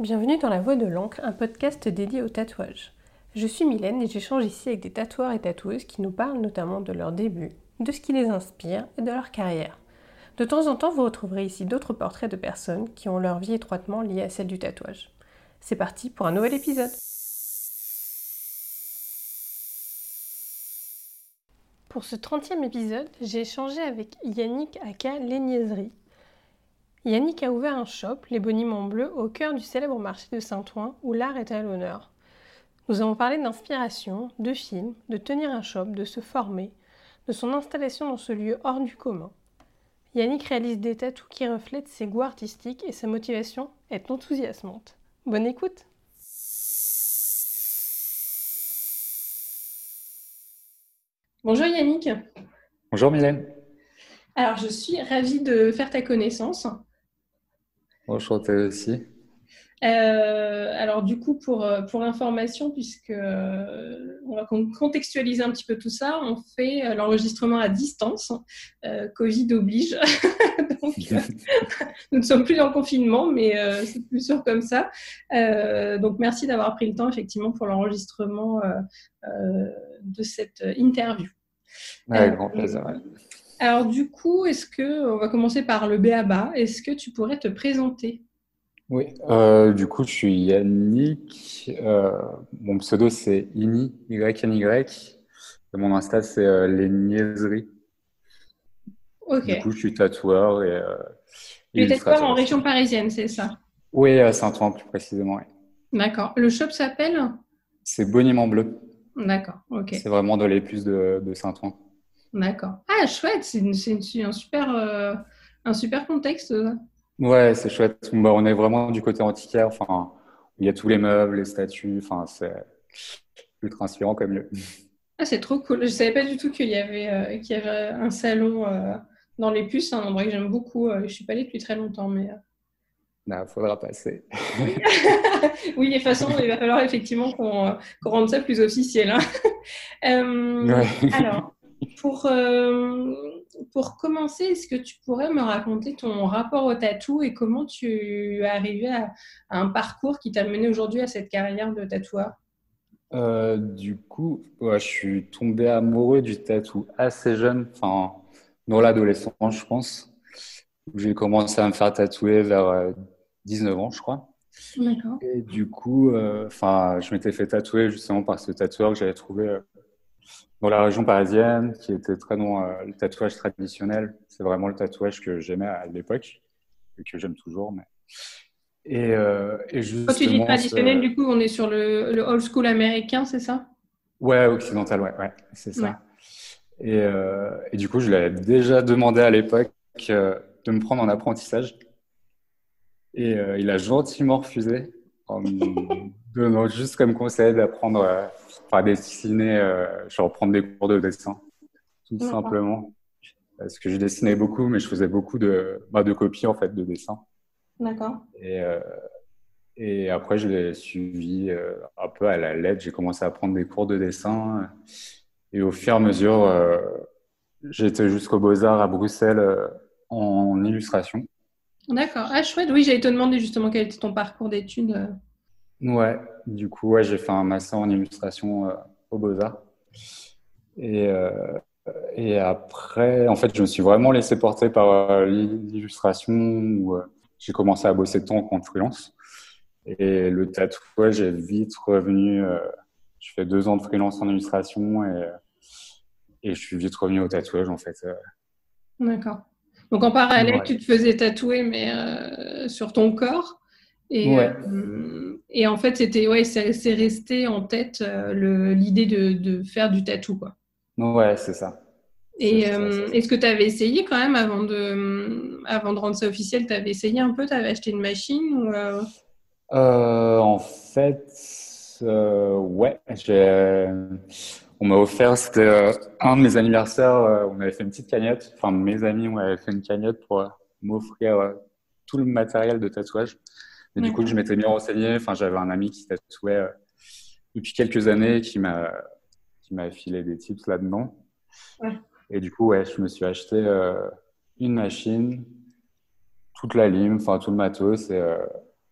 Bienvenue dans La Voix de l'encre, un podcast dédié au tatouage. Je suis Mylène et j'échange ici avec des tatoueurs et tatoueuses qui nous parlent notamment de leur début, de ce qui les inspire et de leur carrière. De temps en temps, vous retrouverez ici d'autres portraits de personnes qui ont leur vie étroitement liée à celle du tatouage. C'est parti pour un nouvel épisode. Pour ce 30e épisode, j'ai échangé avec Yannick Aka Léniaiserie. Yannick a ouvert un shop, les Boniments Bleus, au cœur du célèbre marché de Saint-Ouen, où l'art est à l'honneur. Nous avons parlé d'inspiration, de films, de tenir un shop, de se former, de son installation dans ce lieu hors du commun. Yannick réalise des tatous qui reflètent ses goûts artistiques et sa motivation est enthousiasmante. Bonne écoute Bonjour Yannick. Bonjour Mylène. Alors, je suis ravie de faire ta connaissance. Toi aussi. Euh, alors du coup, pour, pour information, puisque euh, on va contextualiser un petit peu tout ça, on fait euh, l'enregistrement à distance. Covid oblige. Donc, nous ne sommes plus en confinement, mais c'est plus sûr comme ça. donc merci d'avoir pris le temps effectivement pour l'enregistrement de cette interview. Avec grand plaisir. Alors du coup, est-ce que on va commencer par le BABA Est-ce que tu pourrais te présenter? Oui, euh, du coup, je suis Yannick. Euh, mon pseudo c'est Ini Y N Y. Et mon Insta c'est euh, les niaiseries. Ok. Du coup, je suis tatoueur et. Tu es tatoueur en région parisienne, c'est ça? Oui, à Saint-Ouen plus précisément. Oui. D'accord. Le shop s'appelle? C'est Boniment Bleu. D'accord. Ok. C'est vraiment dans les plus de, de Saint-Ouen. D'accord. Ah, chouette, c'est un, super, euh, un super contexte. Ouais, c'est chouette. Bah, on est vraiment du côté antiquaire. Enfin, il y a tous les meubles, les statues. Enfin, c'est ultra inspirant comme lieu. Ah, c'est trop cool. Je savais pas du tout qu'il y avait, euh, qu'il y avait un salon euh, dans les puces, un endroit que j'aime beaucoup. je suis pas allée depuis très longtemps, mais. Il bah, faudra passer. oui, de toute façon, il va falloir effectivement qu'on rende ça plus officiel. Hein. ouais. Alors, pour, euh, pour commencer, est-ce que tu pourrais me raconter ton rapport au tatou et comment tu es arrivé à, un parcours qui t'a mené aujourd'hui à cette carrière de tatoueur? Euh, Du coup, je suis tombé amoureux du tatou assez jeune, enfin, dans l'adolescence, je pense. J'ai commencé à me faire tatouer vers 19 euh, ans, je crois. D'accord. Et du coup, enfin, je m'étais fait tatouer justement par ce tatoueur que j'avais trouvé dans la région parisienne, qui était très dans euh, le tatouage traditionnel. C'est vraiment le tatouage que j'aimais à l'époque et que j'aime toujours. Mais... Et, euh, et Quand tu dis traditionnel, du coup, on est sur le, le old school américain, c'est ça? Ouais, occidental, ouais, ouais c'est ça. Et, euh, et, du coup, je l'avais déjà demandé à l'époque euh, de me prendre en apprentissage. Et euh, il a gentiment refusé en me donnant juste comme conseil d'apprendre à dessiner, euh, je reprendre des cours de dessin, tout simplement. Parce que je dessinais beaucoup, mais je faisais beaucoup de, bah, de copies en fait de dessin. D'accord. Et, euh, et après, je l'ai suivi euh, un peu à la lettre. J'ai commencé à prendre des cours de dessin. Et au fur et à mesure, euh, j'étais jusqu'au Beaux-Arts à Bruxelles en illustration. D'accord. Ah, chouette. Oui, j'allais te demander justement quel était ton parcours d'études. Ouais, du coup, ouais, j'ai fait un master en illustration euh, au Beaux-Arts. Et, euh, et après, en fait, je me suis vraiment laissé porter par euh, l'illustration où j'ai commencé à bosser tant en freelance. Et le tatouage est vite revenu. je fais deux ans de freelance en illustration et, et je suis vite revenu au tatouage, en fait. D'accord. Donc en parallèle, tu te faisais tatouer, mais sur ton corps? Et, euh, et en fait, c'était ouais, c'est resté en tête euh, l'idée de, de, faire du tatou, quoi. Ouais, c'est ça. Et euh, est-ce que tu avais essayé quand même avant de, avant de rendre ça officiel Tu avais essayé un peu Tu avais acheté une machine ou, En fait, ouais. On m'a offert, c'était un de mes anniversaires, on avait fait une petite cagnotte. Enfin, mes amis on avait fait une cagnotte pour m'offrir tout le matériel de tatouage. Et du coup, je m'étais bien renseigné. Enfin, j'avais un ami qui tatouait euh, depuis quelques années qui m'a qui m'a filé des tips là-dedans. Et du coup, ouais, je me suis acheté euh, une machine, toute la lime, enfin tout le matos, et, euh,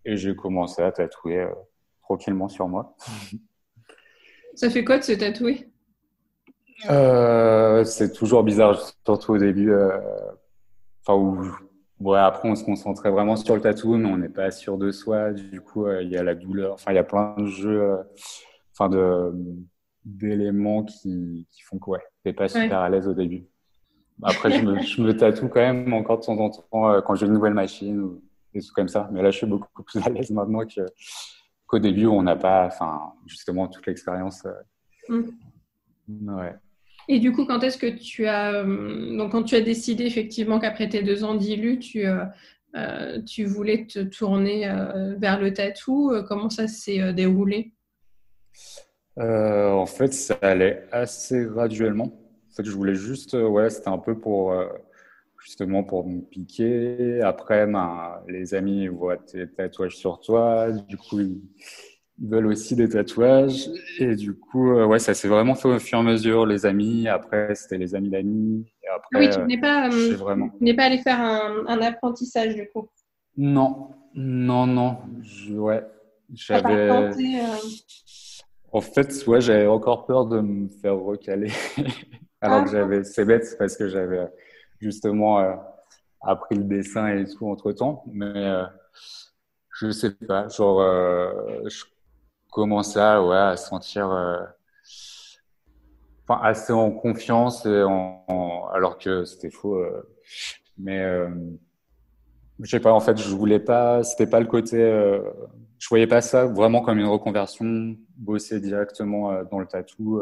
et j'ai commencé à tatouer tranquillement sur moi. Ça fait quoi de se tatouer? C'est toujours bizarre, surtout au début. Enfin, où Ouais, après, on se concentrait vraiment sur le tatou, mais on n'est pas sûr de soi. Du coup, euh, il y a la douleur. Enfin, il y a plein de jeux, euh, enfin, de, d'éléments qui, qui font que, ouais, t'es pas super à l'aise au début. Après, je me, je me tatoue quand même encore de temps en temps euh, quand j'ai une nouvelle machine ou des trucs comme ça. Mais là, je suis beaucoup plus à l'aise maintenant que, qu'au début où on n'a pas, enfin, justement, toute l'expérience. Mm. Ouais. Et du coup, quand est-ce que tu as euh, donc quand tu as décidé effectivement qu'après tes deux ans d'ILU, tu euh, euh, tu voulais te tourner vers le tatou, comment ça s'est déroulé? En fait, ça allait assez graduellement. En fait, je voulais juste, ouais, c'était un peu pour justement pour me piquer. Après, ben, les amis voient tes tatouages sur toi, du coup, ils, ils veulent aussi des tatouages. Et du coup, euh, ouais, ça s'est vraiment fait au fur et à mesure. Les amis, après, c'était les amis d'amis. Ah oui, tu n'es pas, euh, vraiment... pas allé faire un, un, apprentissage, du coup Non, non, non. Je, ouais, j'avais. Euh, en fait, ouais, j'avais encore peur de me faire recaler. Alors que ah. j'avais. C'est bête parce que j'avais justement appris le dessin et tout entre temps. Mais. Je sais pas, genre, je commençais à, ouais, à se sentir euh, enfin, assez en confiance, et en, alors que c'était faux. Euh, mais euh, je sais pas, en fait, je voulais pas, c'était pas le côté, je voyais pas ça vraiment comme une reconversion, bosser directement dans le tatou.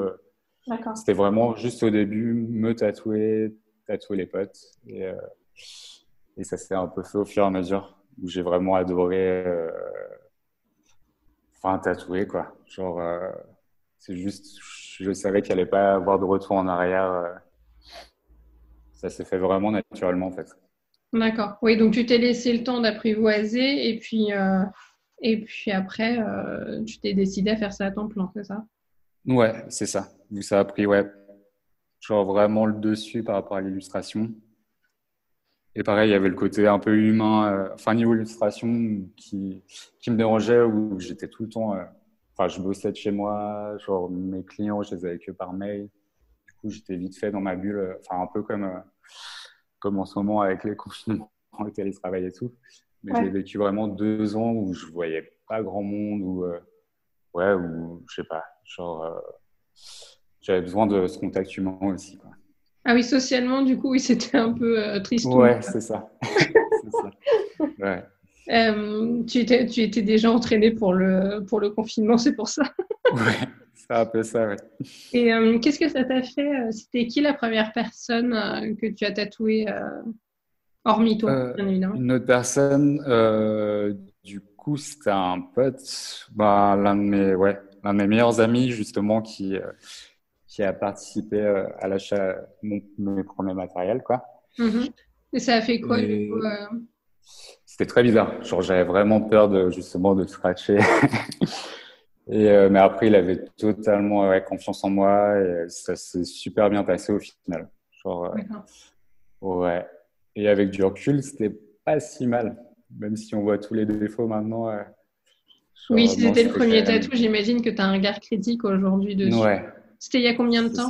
C'était vraiment juste au début, me tatouer, tatouer les potes. Et, et ça s'est un peu fait au fur et à mesure, où j'ai vraiment adoré enfin tatoué quoi. Genre, euh, c'est juste, je savais qu'il allait pas avoir de retour en arrière. Euh. ça s'est fait vraiment naturellement en fait. D'accord. Oui, donc tu t'es laissé le temps d'apprivoiser et puis euh, et puis après tu t'es décidé à faire ça à ton plan, c'est ça? Ouais, c'est ça. Ça a pris ouais, genre vraiment le dessus par rapport à l'illustration. Et pareil, il y avait le côté un peu humain, euh, enfin niveau illustration, qui, qui me dérangeait, où j'étais tout le temps, euh, enfin je bossais de chez moi, genre mes clients, je les avais que par mail. Du coup, j'étais vite fait dans ma bulle, euh, enfin un peu comme, comme en ce moment avec les confinements, le télétravail et tout. Mais j'ai vécu vraiment deux ans où je voyais pas grand monde, où, ouais, où, je sais pas, genre, j'avais besoin de ce contact humain aussi, quoi. Ah oui, socialement, du coup, oui, c'était un peu euh, triste. Ouais, c'est ça. ça. Ouais. Euh, tu, étais, tu étais déjà entraîné pour le, pour le confinement, c'est pour ça. ouais, c'est un peu ça, ouais. Et euh, qu'est-ce que ça t'a fait C'était qui la première personne que tu as tatouée, hormis toi, bien évidemment? Une autre personne, du coup, c'était un pote, bah, l'un de mes, ouais, l'un de mes meilleurs amis, justement, qui qui a participé euh, à l'achat de mes premiers matériels, quoi. Mm-hmm. Et ça a fait quoi du coup euh? C'était très bizarre. Genre, j'avais vraiment peur de justement de scratcher. et euh, mais après, il avait totalement confiance en moi et ça s'est super bien passé au final. Genre, ouais. Et avec du recul, c'était pas si mal, même si on voit tous les défauts maintenant. oui, si c'était le premier tatou, j'imagine que tu as un regard critique aujourd'hui dessus. Ouais, c'était il y a combien de temps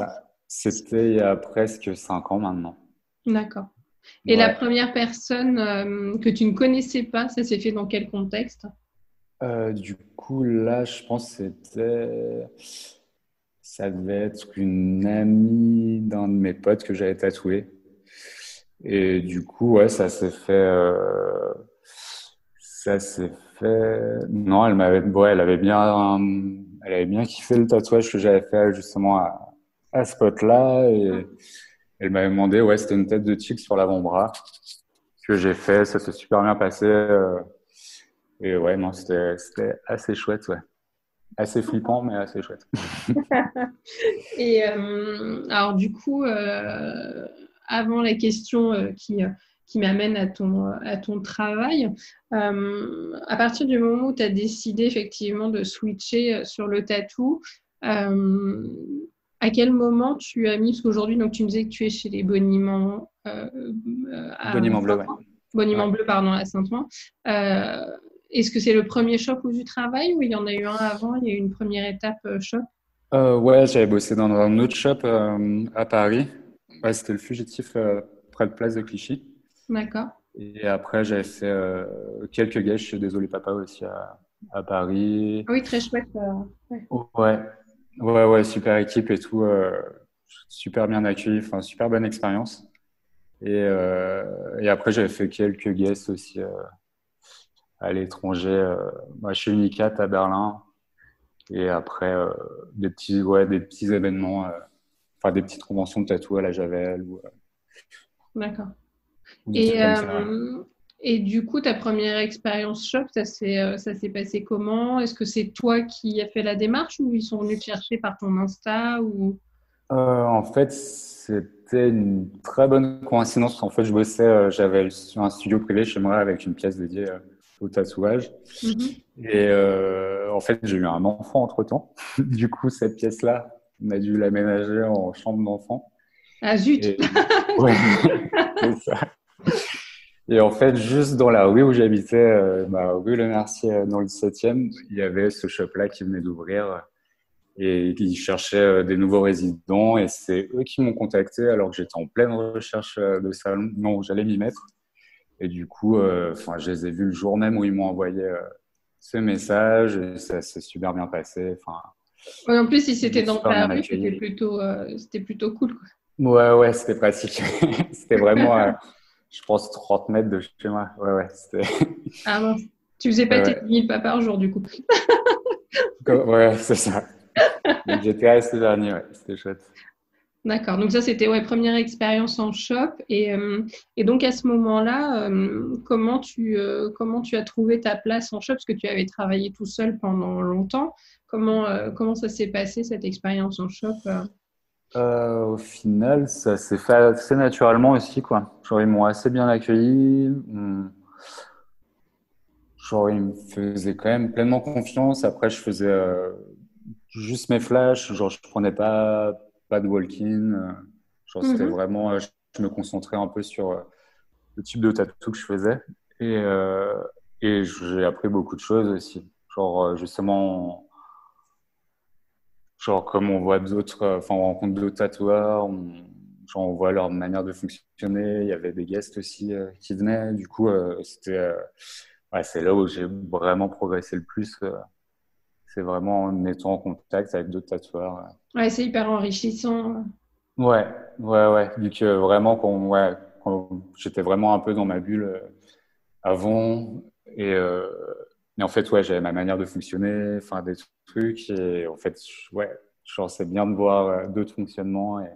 C'était il y a presque cinq ans maintenant. D'accord. Et la première personne euh, que tu ne connaissais pas, ça s'est fait dans quel contexte? Euh, Du coup, là, je pense que c'était. Ça devait être une amie d'un de mes potes que j'avais tatoué. Et du coup, ouais, ça s'est fait. Euh, ça s'est fait. Non, elle m'avait. Ouais, elle avait bien elle avait bien kiffé le tatouage que j'avais fait justement à, à ce spot-là. Et elle m'avait demandé, ouais, c'était une tête de tigre sur l'avant-bras que j'ai fait. Ça s'est super bien passé. Euh, et ouais, non, c'était assez chouette, ouais. Assez flippant, mais assez chouette. et euh, alors, du coup, euh, avant la question qui qui m'amène à ton, à ton travail. Euh, à partir du moment où tu as décidé effectivement de switcher sur le tatou, euh, à quel moment tu as mis, parce qu'aujourd'hui, donc, tu me disais que tu es chez les Boniments. Euh, Boniments bleus, ouais. Boniment bleu, pardon, à Saint-Ouen. est-ce que c'est le premier shop où tu travailles ou il y en a eu un avant Il y a eu une première étape shop? Ouais, j'avais bossé dans un autre shop à Paris. Ouais, c'était le fugitif près de Place de Clichy. D'accord. Et après, j'avais fait quelques gages chez Désolé Papa aussi à, à Paris. Oui, très chouette. ouais. ouais. Ouais, ouais, super équipe et tout. Euh, super bien accueilli, enfin, super bonne expérience. Et, euh, et après, j'avais fait quelques guests aussi euh, à l'étranger, euh, bah, chez Unicat à Berlin. Et après, euh, des, petits, ouais, des petits événements, enfin, des petites conventions de tatou à la Javel. Ou, D'accord. Et, et du coup, ta première expérience shop, ça s'est, euh, ça s'est passé comment? Est-ce que c'est toi qui as fait la démarche ou ils sont venus te chercher par ton Insta ou... Euh, en fait, c'était une très bonne coïncidence. En fait, je bossais, euh, j'avais un studio privé chez moi avec une pièce dédiée au tatouage. Mm-hmm. Et en fait, j'ai eu un enfant entre temps. du coup, cette pièce-là, on a dû l'aménager en chambre d'enfant. Ah zut Ouais, c'est ça. Et en fait, juste dans la rue où j'habitais, euh, bah, rue Le Mercier, euh, dans le 17e, il y avait ce shop-là qui venait d'ouvrir et ils cherchaient euh, des nouveaux résidents et c'est eux qui m'ont contacté alors que j'étais en pleine recherche de salon. Non, j'allais m'y mettre. Et du coup, enfin, je les ai vus le jour même où ils m'ont envoyé ce message et ça s'est super bien passé. Enfin, en plus, si c'était dans ta rue, c'était plutôt, c'était plutôt cool. Quoi. Ouais, ouais, c'était pratique. c'était vraiment je pense 30 mètres de chez moi. Ouais, ouais, c'était. Ah bon, tu faisais pas tes 1000 pas par jour du coup. ouais, c'est ça. J'étais resté dernier, ouais, c'était chouette. D'accord, donc ça c'était ouais, première expérience en shop. Et, euh, et donc à ce moment-là, euh, comment, tu, euh, comment tu as trouvé ta place en shop? Parce que tu avais travaillé tout seul pendant longtemps. Comment, comment ça s'est passé cette expérience en shop euh, au final, ça s'est fait assez naturellement aussi, quoi. Genre, ils m'ont assez bien accueilli. Genre, ils me faisaient quand même pleinement confiance. Après, je faisais euh, juste mes flashs. Genre, je prenais pas, pas de walk-in. Genre, c'était mhm. vraiment, euh, je me concentrais un peu sur le type de tatou que je faisais. Et, et j'ai appris beaucoup de choses aussi. Genre, justement, Genre, comme on voit d'autres, euh, enfin, on rencontre d'autres tatoueurs, on, genre, on voit leur manière de fonctionner. Il y avait des guests aussi euh, qui venaient. Du coup, euh, c'était, ouais, c'est là où j'ai vraiment progressé le plus. c'est vraiment en étant en contact avec d'autres tatoueurs. Ouais, c'est hyper enrichissant. Ouais, ouais, ouais. Vu que vraiment, quand, ouais, quand j'étais vraiment un peu dans ma bulle avant, et, et en fait, ouais, j'avais ma manière de fonctionner, enfin, des trucs. Et en fait, ouais, genre, c'est bien de voir euh, d'autres fonctionnements. Et...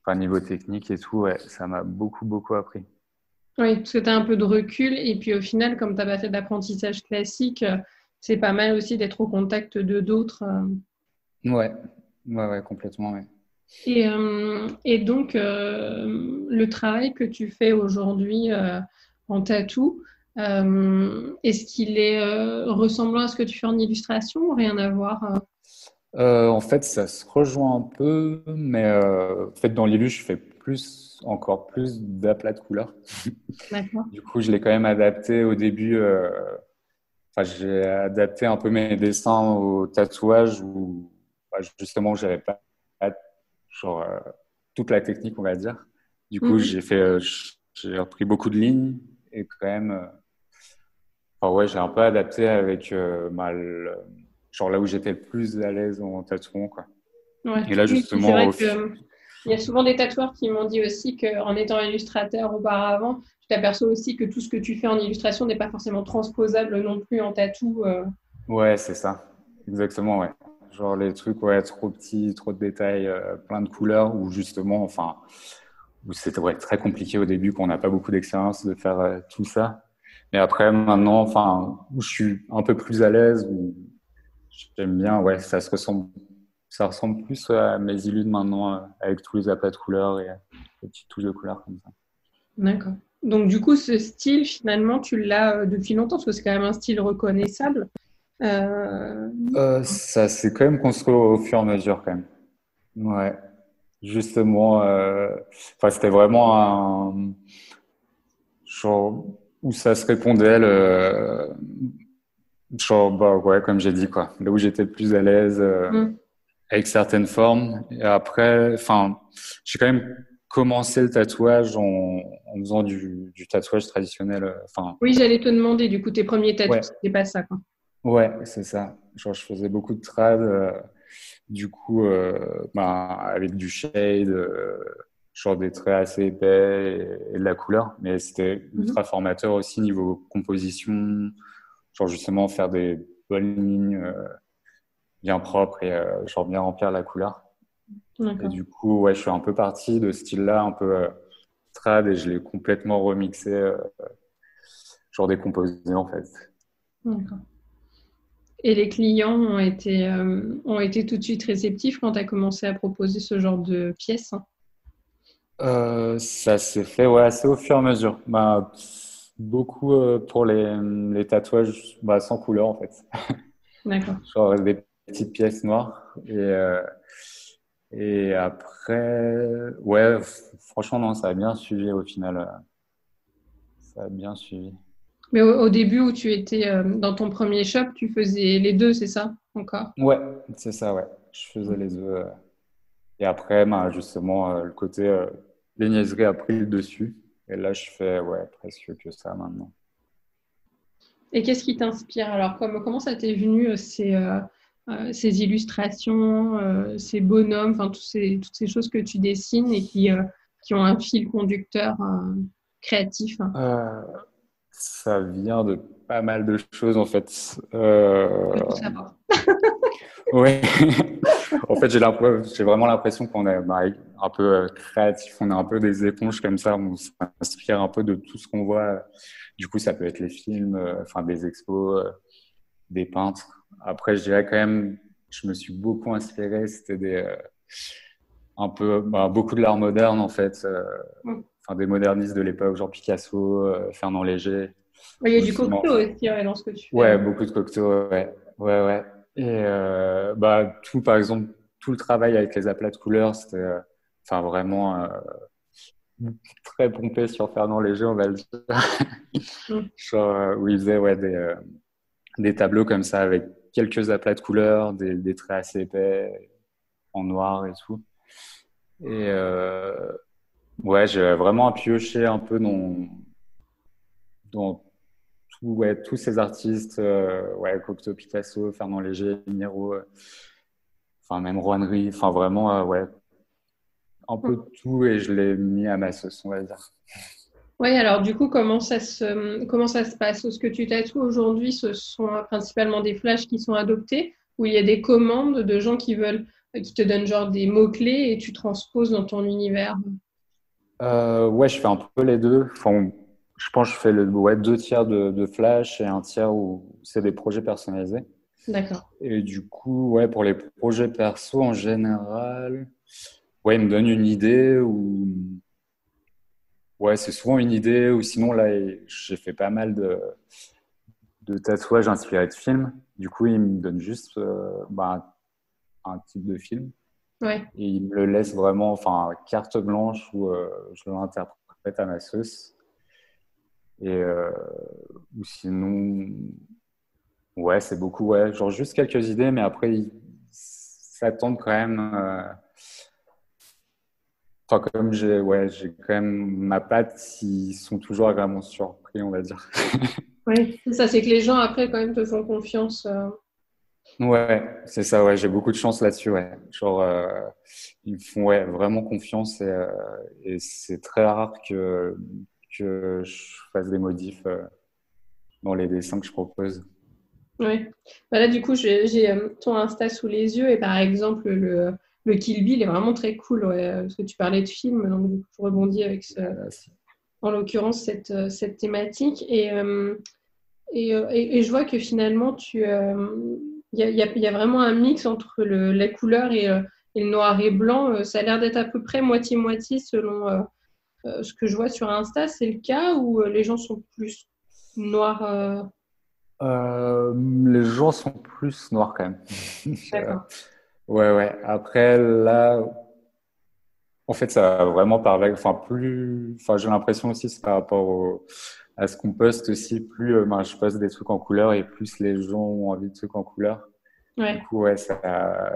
Enfin, niveau technique et tout, ouais, ça m'a beaucoup, beaucoup appris. Oui, parce que tu as un peu de recul. Et puis au final, comme tu n'as pas fait d'apprentissage classique, euh, c'est pas mal aussi d'être au contact de d'autres. Euh. Ouais, ouais, ouais, complètement, ouais. Et, et donc, le travail que tu fais aujourd'hui en tatou, euh, est-ce qu'il est, euh, ressemblant à ce que tu fais en illustration ou rien à voir euh? En fait, ça se rejoint un peu, mais en fait, dans l'illu, je fais plus, encore plus d'aplats de couleurs. du coup, je l'ai quand même adapté au début. Enfin, j'ai adapté un peu mes dessins au tatouage où bah, justement, j'avais pas, genre, toute la technique, on va dire. Du coup, mhm. j'ai fait, j'ai repris beaucoup de lignes et quand même ouais, j'ai un peu adapté avec euh, genre là où j'étais le plus à l'aise en tatouant, quoi. Et là, justement, vrai que, il y a souvent des tatoueurs qui m'ont dit aussi qu'en étant illustrateur auparavant, tu t'aperçois aussi que tout ce que tu fais en illustration n'est pas forcément transposable non plus en tatou. Euh. Ouais, c'est ça. Exactement, ouais. Genre les trucs, ouais, trop petits, trop de détails, euh, plein de couleurs, ou justement, enfin, où c'était ouais, très compliqué au début, qu'on n'a pas beaucoup d'expérience de faire tout ça. Mais après, maintenant, enfin, où je suis un peu plus à l'aise, où j'aime bien, ouais, ça se ressemble, ça ressemble plus à mes illus maintenant, euh, avec tous les aplats de couleurs et les petites touches de couleurs comme ça. D'accord. Donc, du coup, ce style, finalement, tu l'as euh, depuis longtemps, parce que c'est quand même un style reconnaissable. Euh... Euh, ça s'est quand même construit au fur et à mesure, quand même. Ouais. Justement, enfin, c'était vraiment un. Genre, où ça se répondait, le, genre, bah, ouais, comme j'ai dit, quoi. Là où j'étais plus à l'aise euh, mm. avec certaines formes. Et après, enfin, j'ai quand même commencé le tatouage en, en faisant du, du, tatouage traditionnel. Euh, enfin. Oui, j'allais te demander, du coup, tes premiers tatouages, c'était pas ça, quoi. Ouais, c'est ça. Genre, je faisais beaucoup de trad, euh, du coup, bah, avec du shade genre des traits assez épais et, de la couleur, mais c'était mhm. ultra formateur aussi niveau composition, genre justement faire des bonnes lignes euh, bien propres et euh, genre bien remplir la couleur. Et du coup, ouais, je suis un peu parti de ce style-là, un peu euh, trad, et je l'ai complètement remixé, genre décomposé en fait. D'accord. Et les clients ont été, ont été tout de suite réceptifs quand tu as commencé à proposer ce genre de pièces euh, ça s'est fait ouais, assez au fur et à mesure. Bah, beaucoup euh, pour les, les tatouages bah, sans couleur en fait. D'accord. Genre des petites pièces noires. Et, euh, et après, ouais, franchement, non, ça a bien suivi au final. Ça a bien suivi. Mais au, début où tu étais dans ton premier shop, tu faisais les deux, c'est ça encore? Ouais, c'est ça, ouais. Je faisais les deux. Et après, bah, justement, le côté les niaiseries a pris le dessus. Et là, je fais ouais, presque que ça maintenant. Et qu'est-ce qui t'inspire Alors, comment, comment ça t'est venu euh, ces, euh, euh, ces illustrations, ces bonhommes, enfin ces, toutes ces choses que tu dessines et qui, qui ont un fil conducteur créatif? Ça vient de pas mal de choses en fait. Euh... oui. en fait, j'ai vraiment l'impression qu'on est bah, un peu euh, créatif, on est un peu des éponges comme ça, on s'inspire un peu de tout ce qu'on voit. Du coup, ça peut être les films, euh, enfin des expos, euh, des peintres. Après, je dirais quand même, je me suis beaucoup inspiré. C'était des un peu bah, beaucoup de l'art moderne en fait, mm. enfin des modernistes de l'époque, genre Picasso, Fernand Léger. Il y a du Cocteau aussi dans ce que tu fais. Ouais, beaucoup de Cocteau, ouais, ouais, ouais. Et euh, bah, tout, par exemple, tout le travail avec les aplats de couleurs, c'était euh, enfin, vraiment euh, très pompé sur Fernand Léger, on va le dire. Mm. Genre, où il faisait ouais, des, des tableaux comme ça avec quelques aplats de couleurs, des, des traits assez épais en noir et tout. Et ouais, j'ai vraiment pioché un peu dans, dans ouais, tous ces artistes, euh, ouais, Cocteau, Picasso, Fernand Léger, Miro, euh, enfin même Rouanerie, enfin vraiment, euh, ouais, un peu tout et je l'ai mis à ma sauce, on va dire. Oui, alors du coup, comment ça se, comment ça se passe? Ce que tu tatoues aujourd'hui, ce sont principalement des flashs qui sont adoptés ou il y a des commandes de gens qui veulent, qui te donnent genre des mots-clés et tu transposes dans ton univers? Ouais, je fais un peu les deux. Enfin, je pense que je fais le, ouais, deux tiers de, de, Flash et un tiers où c'est des projets personnalisés. D'accord. Et du coup, ouais, pour les projets perso, en général, ouais, ils me donnent une idée ou. Ouais, c'est souvent une idée ou sinon, là, j'ai fait pas mal de, de tatouages inspirés de films. Du coup, ils me donnent juste euh, bah, un type de film. Ouais. Et ils me le laissent vraiment, enfin, carte blanche où euh, je l'interprète à ma sauce. Et, euh, ou sinon, ouais, c'est beaucoup, ouais, genre juste quelques idées, mais après, ça tombe quand même. Euh, enfin, comme j'ai ouais, j'ai quand même ma patte, ils sont toujours agréablement surpris, on va dire. Oui, ça, c'est que les gens après quand même te font confiance. Euh. Ouais, c'est ça, ouais, j'ai beaucoup de chance là-dessus, ouais. Genre, ils me font ouais, vraiment confiance et, et c'est très rare que que je fasse des modifs euh, dans les dessins que je propose. Oui. Bah là, du coup, j'ai euh, ton Insta sous les yeux et par exemple, le, le Kill Bill est vraiment très cool parce que tu parlais de film, donc du coup, je rebondis avec ce, en l'occurrence cette, euh, cette thématique. Et, et, et, je vois que finalement, il y, a, y, a, vraiment un mix entre le, la couleur et, et, le noir et blanc. Ça a l'air d'être à peu près moitié-moitié selon euh, ce que je vois sur Insta, c'est le cas où euh, les gens sont plus noirs euh? Les gens sont plus noirs quand même. D'accord. ouais, ouais. Après, là, en fait, ça va vraiment par Enfin, plus. Enfin, j'ai l'impression aussi, c'est par rapport au, à ce qu'on poste aussi, plus euh, ben, je poste des trucs en couleur et plus les gens ont envie de trucs en couleur. Ouais. Du coup, ouais, ça,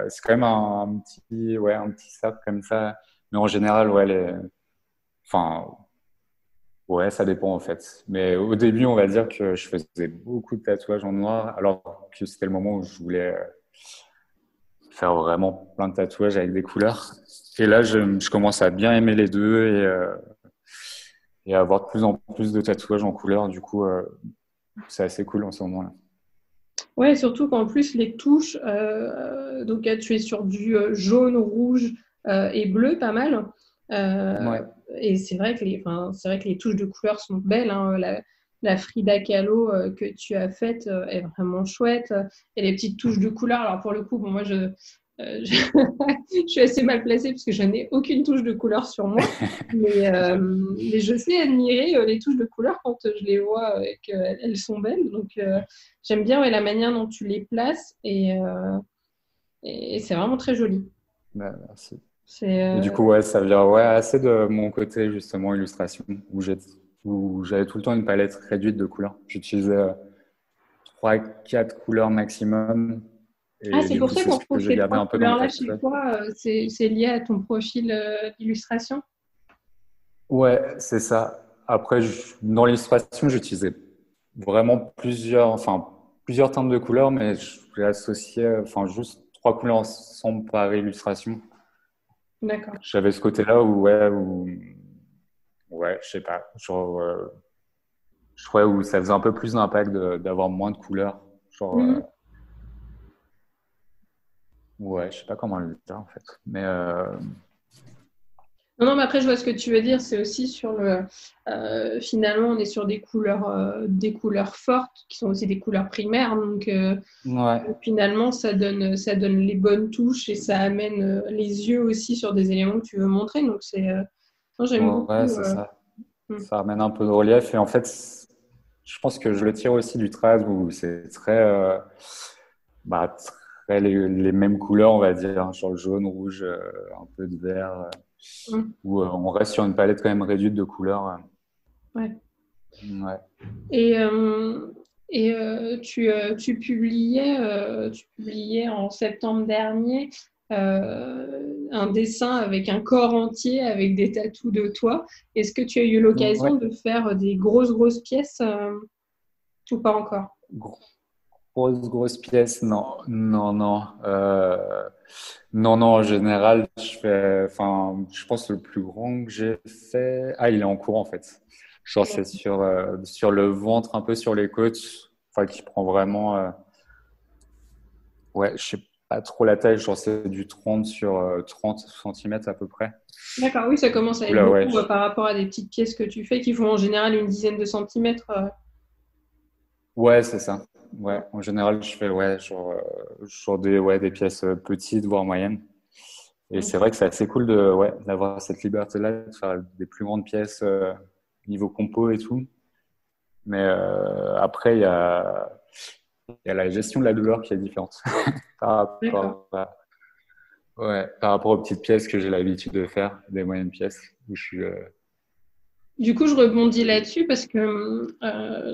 c'est quand même un, petit, ouais, un petit cercle comme ça. Mais en général, ouais, les, enfin, ouais, ça dépend en fait. Mais au début, on va dire que je faisais beaucoup de tatouages en noir, alors que c'était le moment où je voulais euh, faire vraiment plein de tatouages avec des couleurs. Et là, je, je commence à bien aimer les deux et, euh, et avoir de plus en plus de tatouages en couleur. Du coup, euh, c'est assez cool en ce moment-là. Ouais, surtout qu'en plus, les touches, euh, donc tu es sur du jaune, rouge et bleu, pas mal. Ouais. Et c'est vrai, que les, c'est vrai que les touches de couleur sont belles. Hein. La, la, Frida Kahlo que tu as faite est vraiment chouette. Et les petites touches de couleur. Alors pour le coup, bon, moi, je, euh, je... suis assez mal placée parce que je n'ai aucune touche de couleur sur moi. mais, euh, mais, je sais admirer euh, les touches de couleur quand je les vois et qu'elles sont belles. Donc j'aime bien la manière dont tu les places et, et c'est vraiment très joli. Bah, merci. Et du coup, ouais, ça vient ouais, assez de mon côté justement illustration où j'avais tout le temps une palette réduite de couleurs. J'utilisais 3-4 couleurs maximum ah, c'est pour ça qu'on trouve ces trois couleurs-là chez toi. Euh, c'est lié à ton profil euh, d'illustration Ouais, c'est ça. Après, dans l'illustration, j'utilisais vraiment plusieurs, enfin, plusieurs teintes de couleurs, mais j'ai associé enfin, juste trois couleurs ensemble par illustration. D'accord. J'avais ce côté-là où, ouais, où, ouais, je sais pas, genre, euh, je trouvais où ça faisait un peu plus d'impact d'avoir moins de couleurs. Genre, mhm. Ouais, je sais pas comment le dire en fait. Mais euh... Non, non, mais après, je vois ce que tu veux dire. C'est aussi sur le. Euh, finalement, on est sur des couleurs, euh, des couleurs fortes qui sont aussi des couleurs primaires. Donc, euh, ouais. finalement, ça donne, ça donne les bonnes touches et ça amène les yeux aussi sur des éléments que tu veux montrer. Donc, c'est. j'aime ouais, beaucoup. Ouais, c'est ça. Hmm. Ça amène un peu de relief. Et en fait, je pense que je le tire aussi du trad où c'est très. Bah, très les, mêmes couleurs, on va dire, hein, sur le jaune, rouge, un peu de vert, mm. où euh, on reste sur une palette quand même réduite de couleurs. Ouais. ouais. Et, et tu, tu, publiais, tu publiais en septembre dernier un dessin avec un corps entier, avec des tatous de toi. Est-ce que tu as eu l'occasion de faire des grosses, grosses pièces ou pas encore? Grosse, grosse pièce, non, non, non. Euh, non, non, en général, je fais, enfin, je pense le plus grand que j'ai fait, ah, il est en cours en fait. Genre, c'est sur, euh, sur le ventre, un peu sur les côtes, enfin, qui prend vraiment, euh, ouais, je sais pas trop la taille, genre, c'est du 30 sur 30 cm à peu près. D'accord, oui, ça commence à être beaucoup par rapport à des petites pièces que tu fais qui font en général une dizaine de centimètres. Ouais, c'est ça. Ouais, en général, je fais ouais, genre, euh, des, ouais, des pièces euh, petites, voire moyennes. Et c'est vrai que c'est assez cool de, ouais, d'avoir cette liberté-là, de faire des plus grandes pièces euh, niveau compo et tout. Mais après, il y a, y a la gestion de la douleur qui est différente par, rapport à, ouais, par rapport aux petites pièces que j'ai l'habitude de faire, des moyennes pièces où je suis. Du coup, je rebondis là-dessus parce que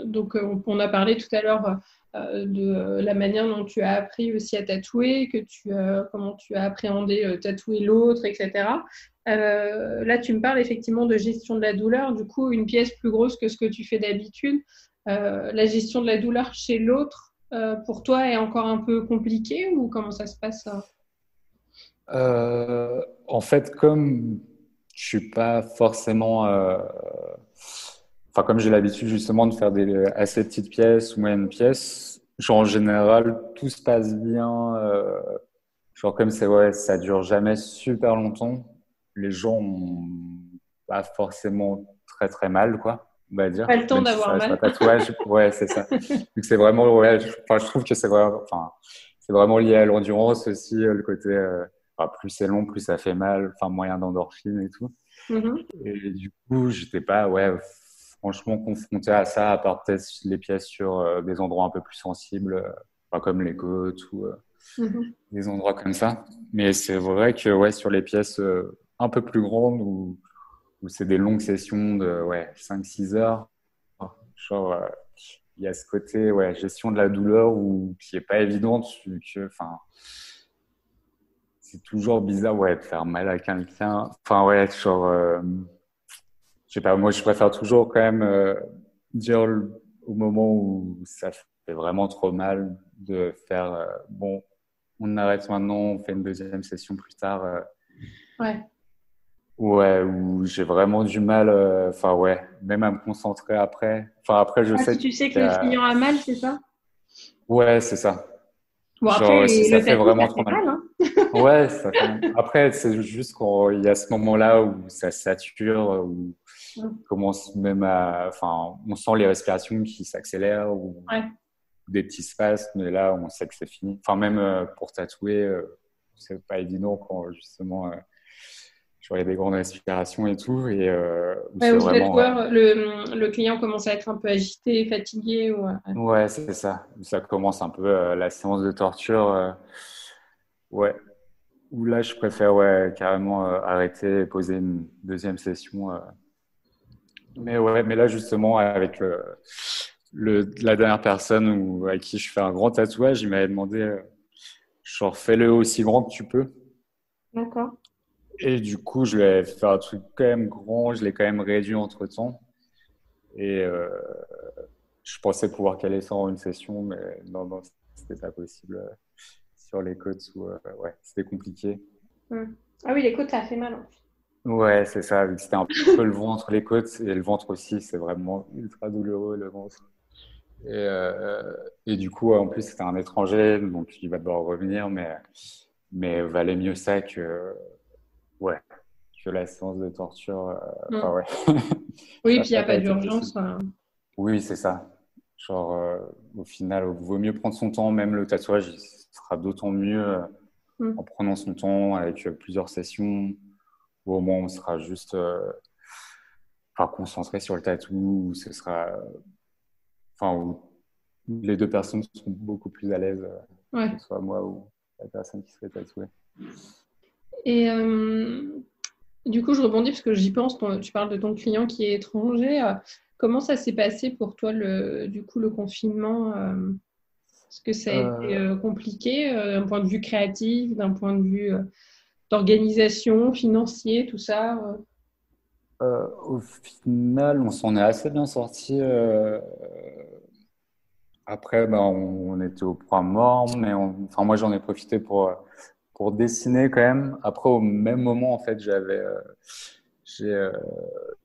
donc on a parlé tout à l'heure euh, de la manière dont tu as appris aussi à tatouer, que tu, comment tu as appréhendé euh, tatouer l'autre, etc. Euh, là, tu me parles effectivement de gestion de la douleur. Du coup, une pièce plus grosse que ce que tu fais d'habitude. la gestion de la douleur chez l'autre, pour toi, est encore un peu compliquée ou comment ça se passe En fait, comme je suis pas forcément enfin comme j'ai l'habitude justement de faire des assez petites pièces ou moyennes pièces, genre en général tout se passe bien. Euh, genre comme c'est ouais, ça dure jamais super longtemps. Les gens ont pas forcément très très mal quoi. On va dire. Pas le temps d'avoir mal. Tatouage, ouais, c'est ça. Donc c'est vraiment, ouais, je, enfin, je trouve que c'est vraiment, enfin, c'est vraiment lié à l'endurance aussi, le côté, euh, enfin, plus c'est long, plus ça fait mal, enfin, moyen d'endorphine et tout. Mm-hmm. Et du coup, j'étais pas, ouais, franchement confronté à ça, à part peut-être les pièces sur euh, des endroits un peu plus sensibles, euh, comme les côtes ou euh, mhm. des endroits comme ça. Mais c'est vrai que ouais, sur les pièces un peu plus grandes où, où c'est des longues sessions de ouais, 5-6 heures, Genre, il y a ce côté ouais, gestion de la douleur ou qui est pas évidente. Que, enfin, c'est toujours bizarre ouais, de faire mal à quelqu'un. Enfin, ouais, genre, euh, je sais pas, moi, je préfère toujours quand même euh, dire au moment où ça fait vraiment trop mal de faire euh, bon, on arrête maintenant, on fait une deuxième session plus tard. ouais. Ouais, où j'ai vraiment du mal, enfin ouais, même à me concentrer après. Enfin après, je ah, sais. Si tu sais que le client a mal, c'est ça? Ouais, c'est ça. Bon, après, ça fait vraiment trop mal. Hein ouais, ça fait... après, c'est juste qu'il y a ce moment-là où ça sature, où on commence même à. Enfin, on sent les respirations qui s'accélèrent ou des petits spasmes, mais là, on sait que c'est fini. Enfin, même euh, pour tatouer, euh, c'est pas évident quand justement. Euh, il y a des grandes respirations et tout. Et, euh, vraiment, le, le, client commence à être un peu agité, fatigué. Ou... Ouais, c'est ça. Ça commence un peu euh, la séance de torture. Euh, ouais. Où là, je préfère ouais, carrément arrêter et poser une deuxième session. Mais ouais, mais là, justement, avec le, la dernière personne où, à qui je fais un grand tatouage, il m'avait demandé genre, fais-le aussi grand que tu peux. D'accord. Et du coup, je l'ai fait un truc quand même grand, je l'ai quand même réduit entre temps. Et euh, je pensais pouvoir caler ça en une session, mais non, non, c'était pas possible euh, sur les côtes. Où, euh, ouais, c'était compliqué. Hmm. Ah oui, les côtes, ça a fait mal. Ouais, c'est ça. C'était un peu le ventre, les côtes et le ventre aussi, c'est vraiment ultra douloureux le ventre. Et, euh, et du coup, en plus, c'était un étranger, donc il va devoir revenir, mais, mais valait mieux ça que ouais, que la séance de torture. Euh, mm. ouais. oui, puis il n'y a pas d'urgence. Hein. Oui, c'est ça. Genre, euh, au final, il vaut mieux prendre son temps. Même le tatouage, il sera d'autant mieux euh, mm. en prenant son temps avec plusieurs sessions. Ou au moins, on sera juste concentré sur le tatou. ce sera. Enfin, où les deux personnes seront beaucoup plus à l'aise, que ce soit moi ou la personne qui serait tatouée. Et euh, du coup, je rebondis parce que j'y pense. Tu parles de ton client qui est étranger. Euh, comment ça s'est passé pour toi, le, du coup, le confinement euh, Est-ce que ça a été compliqué d'un point de vue créatif, d'un point de vue d'organisation, financier, tout ça Au final, on s'en est assez bien sorti. Après, ben, on, était au point mort, mais enfin, moi j'en ai profité pour pour dessiner quand même. Après, au même moment, en fait, j'avais, euh, j'ai, euh,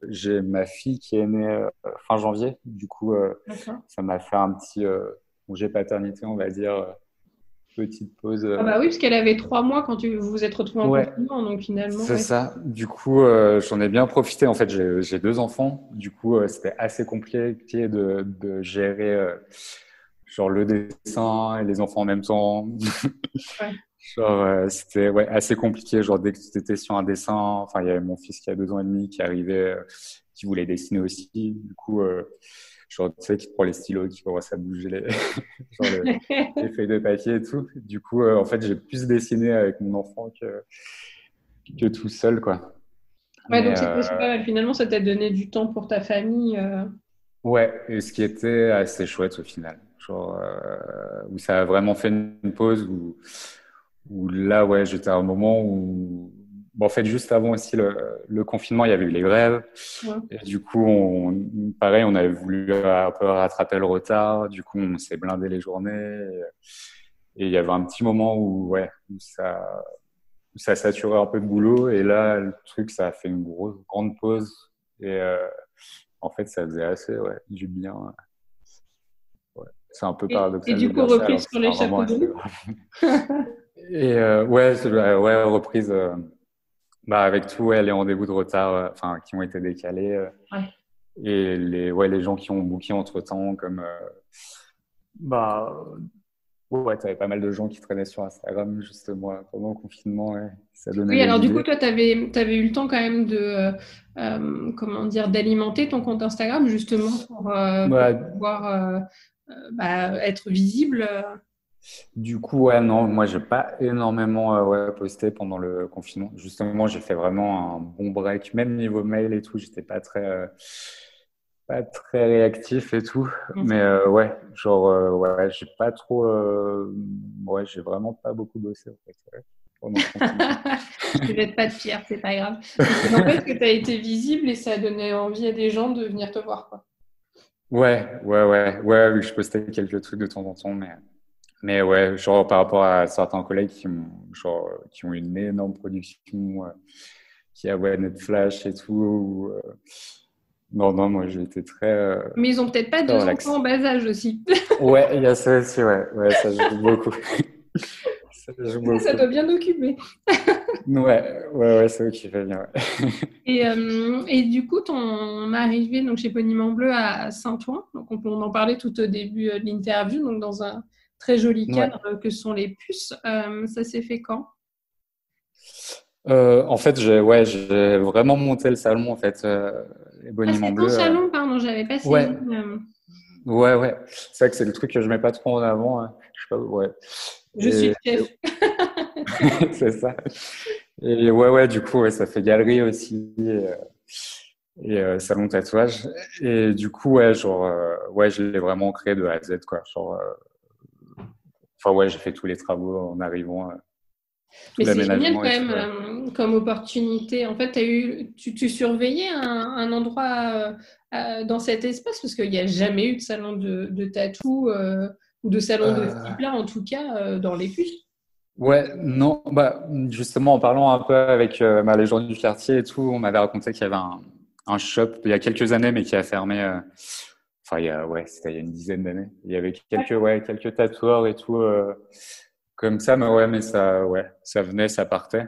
j'ai ma fille qui est née euh, fin janvier. Du coup, ça m'a fait un petit congé paternité, on va dire. Petite pause. Ah bah oui, parce qu'elle avait trois mois quand tu, vous vous êtes retrouvés en confinement, donc finalement. C'est ça. Du coup, j'en ai bien profité. En fait, j'ai, deux enfants. Du coup, c'était assez compliqué de, de gérer genre le dessin et les enfants en même temps. Ouais. Genre, euh, c'était ouais, assez compliqué. Genre, dès que tu étais sur un dessin, enfin, il y avait mon fils qui a deux ans et demi qui arrivait, euh, qui voulait dessiner aussi. Du coup, euh, genre, tu sais, qui prend les stylos, qui commence à bouger les, genre, les, feuilles de papier et tout. Du coup, en fait, j'ai plus dessiné avec mon enfant que, que tout seul, quoi. Ouais, donc c'est pas mal. Finalement, ça t'a donné du temps pour ta famille. Ouais, et ce qui était assez chouette au final. Genre, où ça a vraiment fait une pause où où là, ouais, j'étais à un moment où, bon, en fait, juste avant aussi le, le, confinement, il y avait eu les grèves. Et du coup, on, pareil, on avait voulu un peu rattraper le retard. Du coup, on s'est blindé les journées. Et, il y avait un petit moment où, ouais, où ça, où ça saturait un peu de boulot. Et là, le truc, ça a fait une grosse, grande pause. Et euh, en fait, ça faisait assez, ouais, du bien. Ouais. C'est un peu paradoxal. Et, du coup, reprise sur les chapeaux de Et euh, ouais, ouais, reprise euh, bah, avec tout, ouais, les rendez-vous de retard euh, enfin, qui ont été décalés. Et les, ouais, les gens qui ont booké entre temps, comme. bah, ouais, tu avais pas mal de gens qui traînaient sur Instagram, justement, pendant le confinement. ça donnait oui, alors du coup, toi, tu avais, avais, eu le temps quand même de. comment dire D'alimenter ton compte Instagram, justement, pour, pouvoir bah, être visible. Du coup, ouais, non, moi, j'ai pas énormément euh, ouais, posté pendant le confinement. Justement, j'ai fait vraiment un bon break, même niveau mail et tout. J'étais pas très, euh, pas très réactif et tout. Mhm. Mais euh, ouais, genre, ouais, j'ai pas trop. ouais, j'ai vraiment pas beaucoup bossé en fait. ouais. Je vais pas de pierre, c'est pas grave. En fait, que tu as été visible et ça a donné envie à des gens de venir te voir. Quoi. Ouais, ouais, ouais, ouais, oui, je postais quelques trucs de temps en temps, mais, mais ouais, genre par rapport à certains collègues qui ont, genre, qui ont une énorme production, euh, qui a ouais, Netflash et tout. ou, euh, non, non, moi j'ai été très. euh, Mais ils ont peut-être pas deux enfants en bas âge aussi. Ouais, il y a ça aussi, ouais, ouais, ça joue beaucoup. ça joue beaucoup. ça doit bien occuper. Ouais, ouais, ouais, qui fait bien, ouais. Et, et du coup, ton arrivée donc, chez Poniment Bleu à Saint-Ouen, donc on peut en parler tout au début de l'interview, donc dans un très joli cadre que sont les puces. Euh, ça s'est fait quand? Euh, en fait, j'ai ouais, vraiment monté le salon, en fait, euh, les Ah, boniments c'est ton bleus. euh, salon, pardon, j'avais pas saisi. Ouais. Ouais, ouais. C'est vrai que c'est le truc que je mets pas trop en avant. hein. Je sais pas, ouais. je Et- suis chef. c'est ça. Et ouais, ouais, du coup, ouais, ça fait galerie aussi et, et, euh, salon tatouage. Et du coup, ouais, genre, euh, ouais, je l'ai vraiment créé de A à Z, quoi. Genre, euh, enfin, ouais, j'ai fait tous les travaux en arrivant. tout Mais c'est génial quand même euh, comme opportunité. En fait, as eu, tu, tu surveillais un, un endroit euh, euh, dans cet espace? Parce qu'il n'y a jamais eu de salon de, de tatou euh, ou de salon de ce type-là, en tout cas, euh, dans les puces. Ouais, non, bah, justement, en parlant un peu avec euh, bah, les gens du quartier et tout, on m'avait raconté qu'il y avait un, un shop il y a quelques années, mais qui a fermé. Enfin, il y a, ouais, c'était il y a une dizaine d'années. Il y avait quelques, ouais, quelques tatoueurs et tout, euh, comme ça, mais ouais, mais ça, ouais, ça venait, ça partait.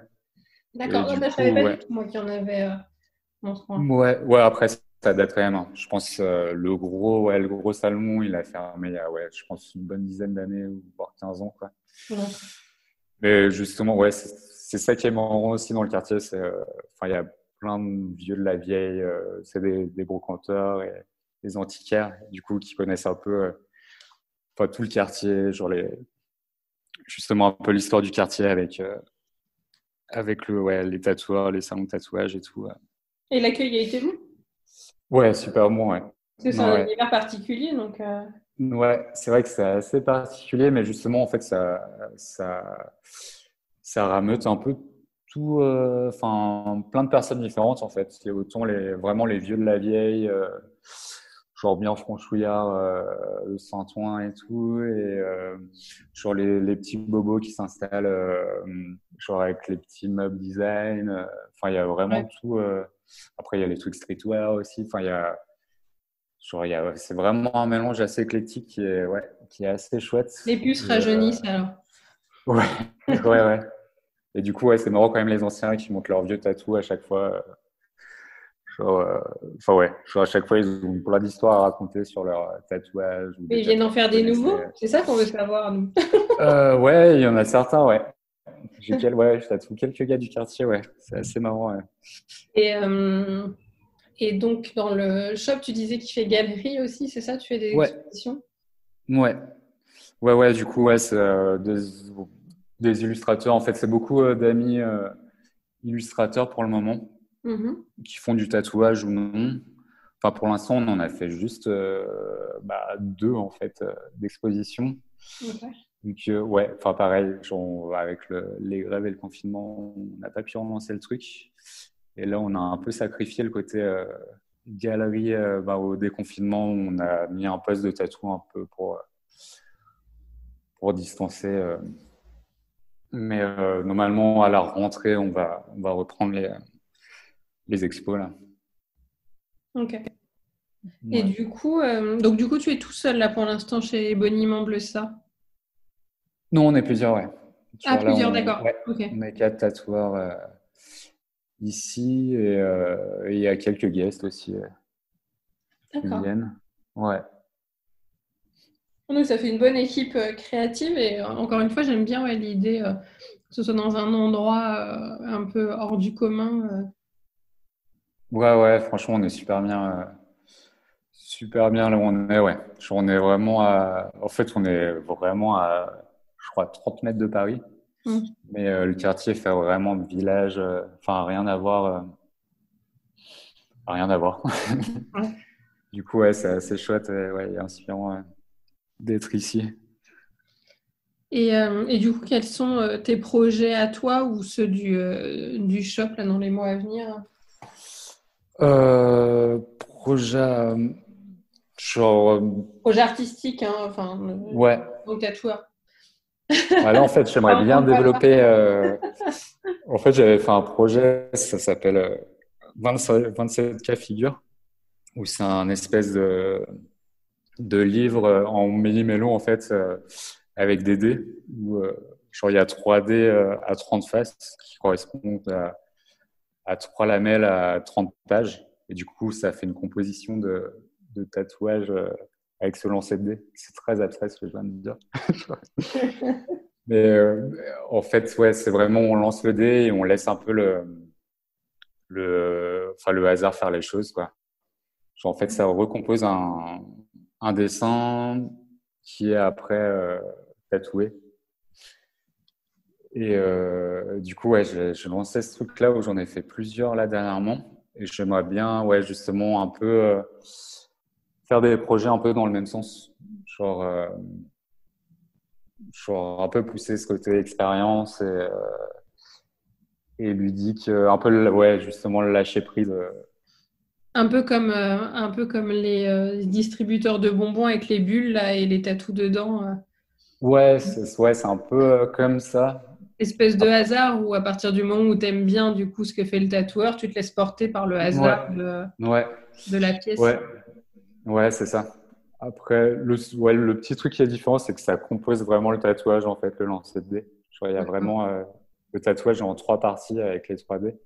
D'accord, bah, je savais coup, pas ouais. du tout, moi, qu'il y en avait euh. Ouais, ouais, après, ça date quand même. hein. Je pense euh, le gros, ouais, le gros salon, il a fermé il y a, ouais, je pense une bonne dizaine d'années ou voire 15 ans, quoi. Ouais. Mais justement, ouais, c'est ça qui est marrant aussi dans le quartier. C'est, euh, enfin, il y a plein de vieux de la vieille, c'est des, des brocanteurs et des antiquaires, du coup, qui connaissent un peu, euh, enfin, tout le quartier, genre les, justement un peu l'histoire du quartier avec, euh, avec le, ouais, les tatoueurs, les salons de tatouage et tout. ouais. Et l'accueil a été bon? Ouais, super bon, ouais. C'est un Ouais. univers particulier, donc. euh, Ouais, c'est vrai que c'est assez particulier, mais justement, en fait, ça, ça, ça rameute un peu tout, euh, enfin, plein de personnes différentes, en fait. Il y a autant les, vraiment les vieux de la vieille, euh, genre bien franchouillard, euh, de Saint-Ouen et tout, et euh, genre les, les petits bobos qui s'installent, euh, genre avec les petits meubles design. euh, Enfin, il y a vraiment Ouais. tout. Après, il y a les trucs streetwear aussi. Enfin, il y a Genre, il y a- c'est vraiment un mélange assez éclectique qui est, ouais, qui est assez chouette. Les puces rajeunissent alors. Ouais, ouais, ouais. Et du coup, ouais, c'est marrant quand même les anciens qui montent leurs vieux tatous à chaque fois. Euh, euh, enfin ouais, à chaque fois ils ont plein d'histoires à raconter sur leur euh, tatouage. ou ils viennent en faire des nouveaux connaissaient. C'est ça qu'on veut savoir, nous. Euh, ouais, il y en a certains, ouais. J'ai quel... ouais, je tatoue quelques gars du quartier, ouais. C'est assez marrant. ouais. Et, euh, et donc, dans le shop, tu disais qu'il fait galerie aussi, c'est ça? Tu fais des Ouais. expositions? Ouais, ouais, ouais. Du coup, ouais, c'est euh, des, des illustrateurs. En fait, c'est beaucoup euh, d'amis euh, illustrateurs pour le moment Mhm. qui font du tatouage ou non. Enfin, pour l'instant, on en a fait juste euh, bah, deux en fait euh, d'expositions. Ok. Donc euh, ouais, enfin pareil, genre, avec le- les grèves et le confinement, on n'a pas pu relancer le truc. Et là, on a un peu sacrifié le côté galerie bah, au déconfinement. On a mis un poste de tatou un peu pour, pour distancer. Mais normalement, à la rentrée, on va, on va reprendre les, les expos là. Ok. Et du coup, euh, donc du coup, tu es tout seul là pour l'instant chez Boniment Bleu, ça Non, on est plusieurs, ouais. Ah, plusieurs, d'accord. ouais. On est quatre tatoueurs euh, ici et euh, et il y a quelques guests aussi euh, qui D'accord. viennent. Ouais. Donc ça fait une bonne équipe créative et encore une fois, j'aime bien ouais, l'idée que ce soit dans un endroit un peu hors du commun. Ouais, ouais, franchement, on est super bien, euh, super bien là où on est, ouais. On est vraiment à, en fait, on est vraiment à, je crois, 30 mètres de Paris. Mm. Mais euh, le quartier fait vraiment village, euh, enfin, rien à voir, rien à voir. du coup, ouais, c'est assez chouette et, ouais, inspirant d'être ici. Et, et, du coup, quels sont tes projets à toi ou ceux du, du shop là, dans les mois à venir? Projet, genre. Projet artistique, hein, enfin. Ouais. Donc tatoueur. là, en fait, j'aimerais bien développer. Euh, en fait, j'avais fait un projet, ça s'appelle 27, cas figures, où c'est un espèce de, de livre en méli-mélo, en fait, euh, avec des dés, où euh, genre, il y a 3 dés à 30 faces qui correspondent à, à 3 lamelles à 30 pages. Et du coup, ça fait une composition de, de tatouages avec ce lancer de dés. C'est très abstrait ce que je viens de dire. Mais euh, en fait, ouais, c'est vraiment on lance le dé et on laisse un peu le, le, enfin, le hasard faire les choses, quoi. Genre, en fait, ça recompose un, un dessin qui est après euh, tatoué. Et euh, du coup, ouais, j'ai lancé ce truc-là où j'en ai fait plusieurs là dernièrement. Et j'aimerais bien, ouais, justement, un peu euh, faire des projets un peu dans le même sens. Genre, euh, genre un peu pousser ce côté expérience et, et ludique, un peu, ouais, justement, le lâcher prise. Un peu comme, un peu comme les distributeurs de bonbons avec les bulles là, et les tatous dedans. Ouais, c'est ouais, un peu comme ça. Espèce de hasard où à partir du moment où tu aimes bien du coup ce que fait le tatoueur, tu te laisses porter par le hasard De, ouais. de la pièce. Ouais, Ouais, c'est ça. Après, le, ouais, le petit truc qui est différent, c'est que ça compose vraiment le tatouage, en fait, le lancer de dés. il y a vraiment euh, le tatouage en trois parties avec les 3D.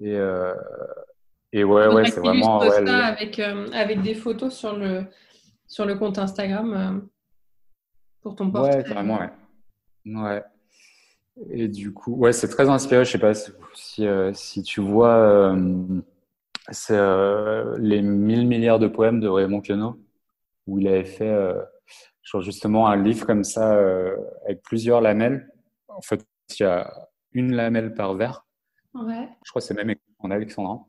Et, euh, et ouais, ouais, c'est vraiment. Ouais, ça avec, euh, avec des photos sur le, sur le compte Instagram pour ton portrait. Ouais, carrément, ouais. Ouais. Et du coup, ouais, c'est très inspiré. Je sais pas si, si, si tu vois c'est euh, les 1000 milliards de poèmes de Raymond Queneau, où il avait fait euh, justement un livre comme ça euh, avec plusieurs lamelles. En fait, il y a une lamelle par vers. Ouais. Je crois que c'est même en alexandrin.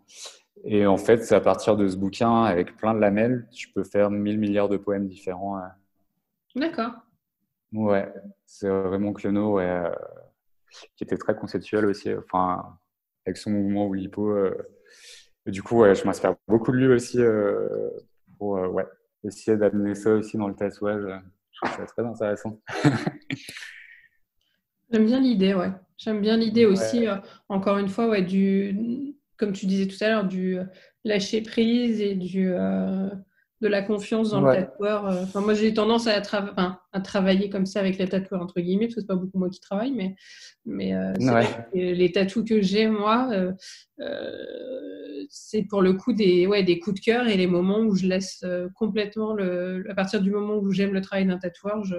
Et en fait, c'est à partir de ce bouquin avec plein de lamelles, tu peux faire 1000 milliards de poèmes différents. D'accord. Ouais, c'est Raymond Queneau ouais, qui était très conceptuel aussi, enfin, avec son mouvement Oulipo du coup, je m'inspire beaucoup de lui aussi euh, pour euh, ouais, essayer d'amener ça aussi dans le tatouage. Je trouve ça très intéressant. J'aime bien l'idée, ouais. J'aime bien l'idée aussi, euh, encore une fois, ouais, du, comme tu disais tout à l'heure, du lâcher prise et du, de la confiance dans le tatoueur. Euh, enfin, moi, j'ai tendance à, à, travailler comme ça avec les tatoueurs, entre guillemets, parce que c'est pas beaucoup moi qui travaille, mais, mais euh, les tatous que j'ai, moi, euh, c'est pour le coup des, ouais, des coups de cœur et les moments où je laisse complètement, le, à partir du moment où j'aime le travail d'un tatoueur, je,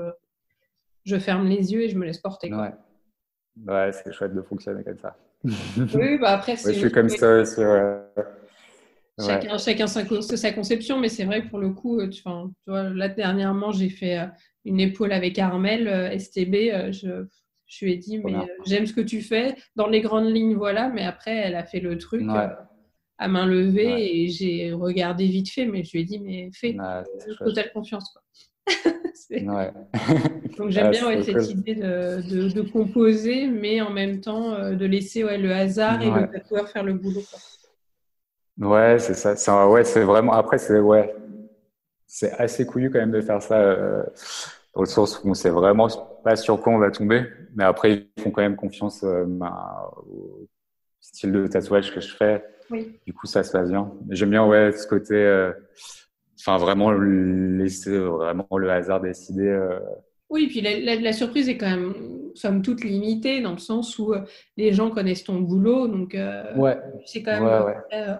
je ferme les yeux et je me laisse porter. Ouais, ouais c'est chouette de fonctionner comme ça. oui, bah après, c'est. je suis comme ça aussi, Chacun, chacun sa, sa, conception, mais c'est vrai pour le coup, euh, tu, tu vois, là dernièrement, j'ai fait euh, une épaule avec Armel, euh, STB. Je, je, lui ai dit, mais j'aime ce que tu fais. Dans les grandes lignes, voilà, mais après, elle a fait le truc à main levée et j'ai regardé vite fait, mais je lui ai dit, mais fais, totale confiance. Quoi. Donc j'aime bien cette idée de, de, de, composer, mais en même temps de laisser ouais, le hasard et le tatoueur faire le boulot. Quoi. Ouais, c'est ça. C'est ouais, c'est vraiment. Après, c'est ouais, c'est assez couillu quand même de faire ça euh, dans le sens où on sait vraiment pas sur quoi on va tomber, mais après ils font quand même confiance euh, bah, au style de tatouage que je fais. Oui. Du coup, ça se passe bien. J'aime bien ouais ce côté. Euh, enfin, vraiment laisser vraiment le hasard décider. Euh. Oui, puis la, la, surprise est quand même, somme toute, limitée dans le sens où les gens connaissent ton boulot, donc ouais. c'est quand même ouais, Ouais.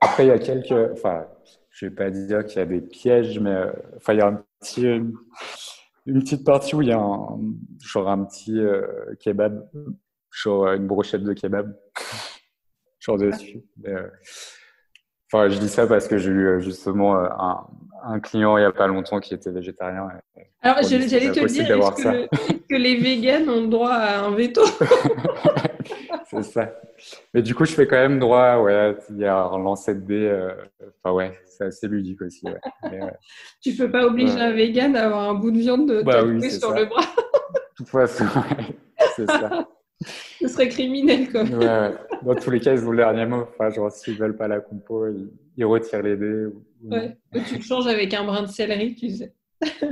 Après, il y a quelques. Enfin, je vais pas dire qu'il y a des pièges, mais euh, enfin, il y a petit, une petite partie où il y a un, genre un petit euh, kebab, une brochette de kebab, genre dessus. Euh, enfin, je dis ça parce que j'ai eu justement un, un client il n'y a pas longtemps qui était végétarien. Alors, j'allais te dire, est-ce que, les végans ont droit à un veto C'est ça. Mais du coup, je fais quand même droit ouais, il y a un lancer de dés. Enfin, ouais, c'est assez ludique aussi. Ouais. Mais, tu peux pas obliger un vegan à avoir un bout de viande de bah, oui, sur le bras. Toutefois, c'est ça. Ce serait criminel, quoi. Ouais, Dans tous les cas, ils ont le dernier mot. Enfin, genre, s'ils veulent pas la compo, ils, retirent les dés. Ouais. tu le changes avec un brin de céleri, tu sais.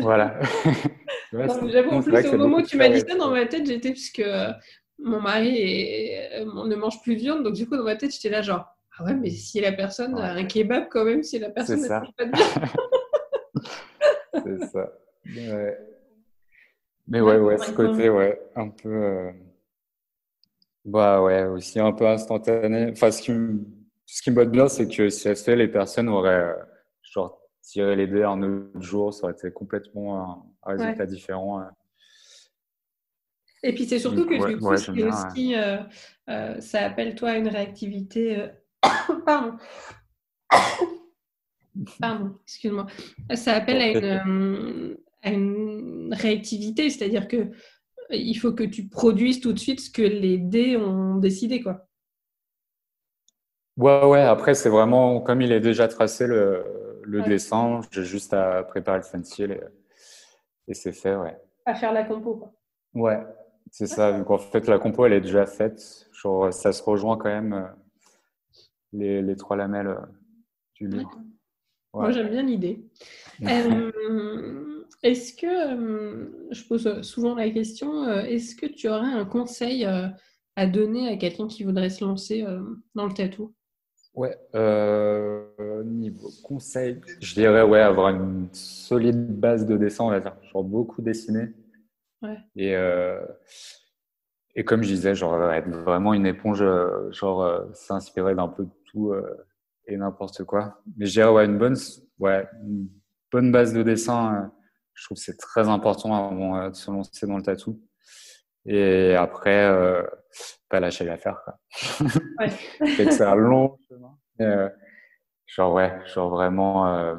Voilà. J'avoue, en plus, au moment où tu m'as dit ça, dans ma tête, j'étais, puisque euh, mon mari est, ne mange plus de viande, donc du coup, dans ma tête, j'étais là, genre, ah ouais, mais si la personne a un kebab, quand même, si la personne ne mange pas de viande. C'est ça. Ouais. Mais ouais, ouais, ce côté, ouais, un peu. Euh, bah ouais, aussi un peu instantané. Enfin, ce qui me, ce qui me botte bien, c'est que si elle se fait, les personnes auraient euh, genre tiré les dés un autre jour, ça aurait été complètement un, résultat différent. Euh. Et puis c'est surtout que du coup, aussi, ça appelle toi une réactivité. Pardon. Pardon, excuse-moi. Ça appelle à une, à une réactivité, c'est-à-dire que il faut que tu produises tout de suite ce que les dés ont décidé, quoi. Ouais, ouais, après, c'est vraiment, comme il est déjà tracé le, le dessin, j'ai juste à préparer le stencil et, et c'est fait, ouais. À faire la compo, quoi. Ouais, c'est ça, vu qu'en fait, la compo, elle est déjà faite. Genre, ça se rejoint quand même, euh, les, les trois lamelles euh, du livre. Moi, j'aime bien l'idée. Euh, est-ce que, euh, je pose souvent la question, euh, est-ce que tu aurais un conseil à donner à quelqu'un qui voudrait se lancer dans le tatou Ouais, niveau conseil, je dirais ouais, avoir une solide base de dessin, on va dire, genre beaucoup dessiner. Ouais. Et, et comme je disais, genre être vraiment une éponge, genre s'inspirer d'un peu de tout et n'importe quoi. Mais je dirais, ouais, une bonne, ouais, une bonne base de dessin, euh, je trouve que c'est très important avant euh, de se lancer dans le tatou. Et après, euh, pas lâcher l'affaire. Quoi. Ouais. c'est un long chemin. Euh, genre, ouais, genre vraiment. Euh,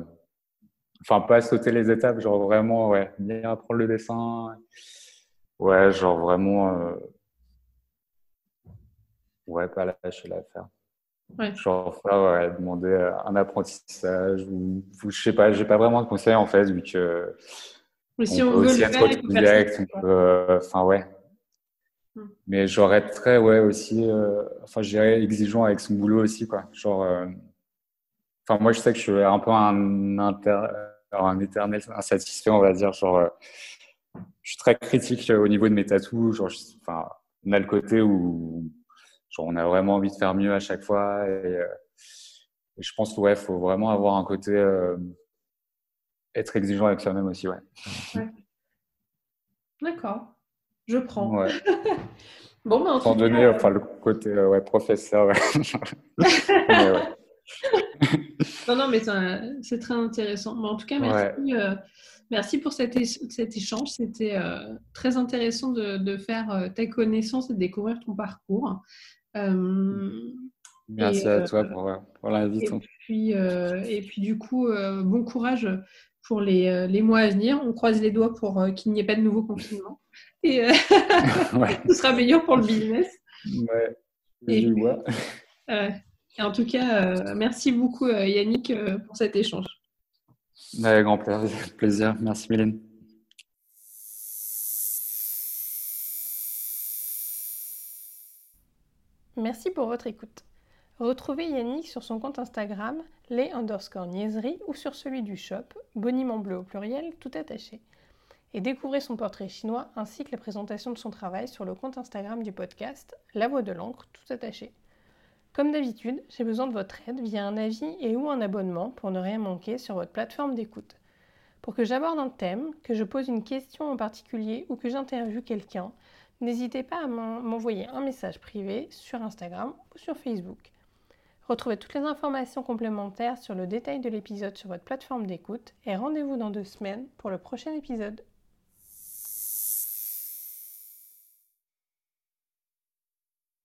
enfin, pas sauter les étapes, genre vraiment, ouais, bien apprendre le dessin. Ouais, genre vraiment. ouais, pas lâcher l'affaire. Ouais. Genre, ouais, demander un apprentissage ou, je sais pas, j'ai pas vraiment de conseils en fait, vu que. Mais si on, veut aussi le être autodidacte, enfin, ouais. Hmm. Mais j'aurais très, ouais, aussi, euh, enfin, je dirais exigeant avec son boulot aussi, quoi. Genre, euh, enfin, moi, je sais que je suis un peu un, inter... un éternel insatisfait, on va dire. Genre, euh, je suis très critique au niveau de mes tatous. Genre, enfin, on a le côté où on a vraiment envie de faire mieux à chaque fois. Et, euh, je pense qu'il ouais, faut vraiment avoir un côté euh, être exigeant avec soi-même aussi, ouais. D'accord, je prends. bon, ben, en donner, enfin, le côté euh, ouais, professeur. non, non, mais c'est très intéressant. en tout cas, merci, merci pour cet, cet échange. C'était très intéressant de, de faire ta connaissance et de découvrir ton parcours. Euh, Merci à toi euh, pour, l'invitation. Et puis, euh, et puis du coup, bon courage pour les, les, mois à venir. On croise les doigts pour qu'il n'y ait pas de nouveau confinement. Et ce sera meilleur pour le business. Ouais, et, et en tout cas, merci beaucoup Yannick pour cet échange. Avec grand plaisir. Merci Mylène. Merci pour votre écoute. Retrouvez Yannick sur son compte Instagram, les underscore niaiseries, ou sur celui du shop, boniment bleu au pluriel, tout attaché. Et découvrez son portrait chinois ainsi que la présentation de son travail sur le compte Instagram du podcast, La Voix de l'encre, tout attaché. Comme d'habitude, j'ai besoin de votre aide via un avis et ou un abonnement pour ne rien manquer sur votre plateforme d'écoute. Pour que j'aborde un thème, que je pose une question en particulier ou que j'interviewe quelqu'un, n'hésitez pas à m'envoyer un message privé sur Instagram ou sur Facebook. Retrouvez toutes les informations complémentaires sur le détail de l'épisode sur votre plateforme d'écoute et rendez-vous dans deux semaines pour le prochain épisode.